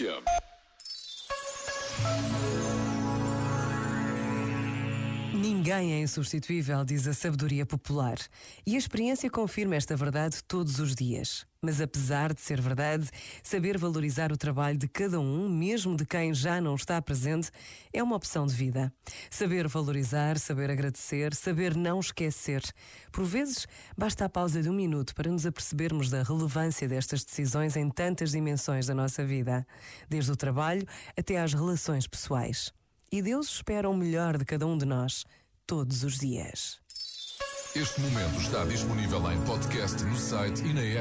Championship. Ninguém é insubstituível, diz a sabedoria popular. E a experiência confirma esta verdade todos os dias. Mas apesar de ser verdade, saber valorizar o trabalho de cada um, mesmo de quem já não está presente, é uma opção de vida. Saber valorizar, saber agradecer, saber não esquecer. Por vezes, basta a pausa de um minuto para nos apercebermos da relevância destas decisões em tantas dimensões da nossa vida, desde o trabalho até às relações pessoais. E Deus espera o melhor de cada um de nós, todos os dias. Este momento está disponível em podcast no site e na app.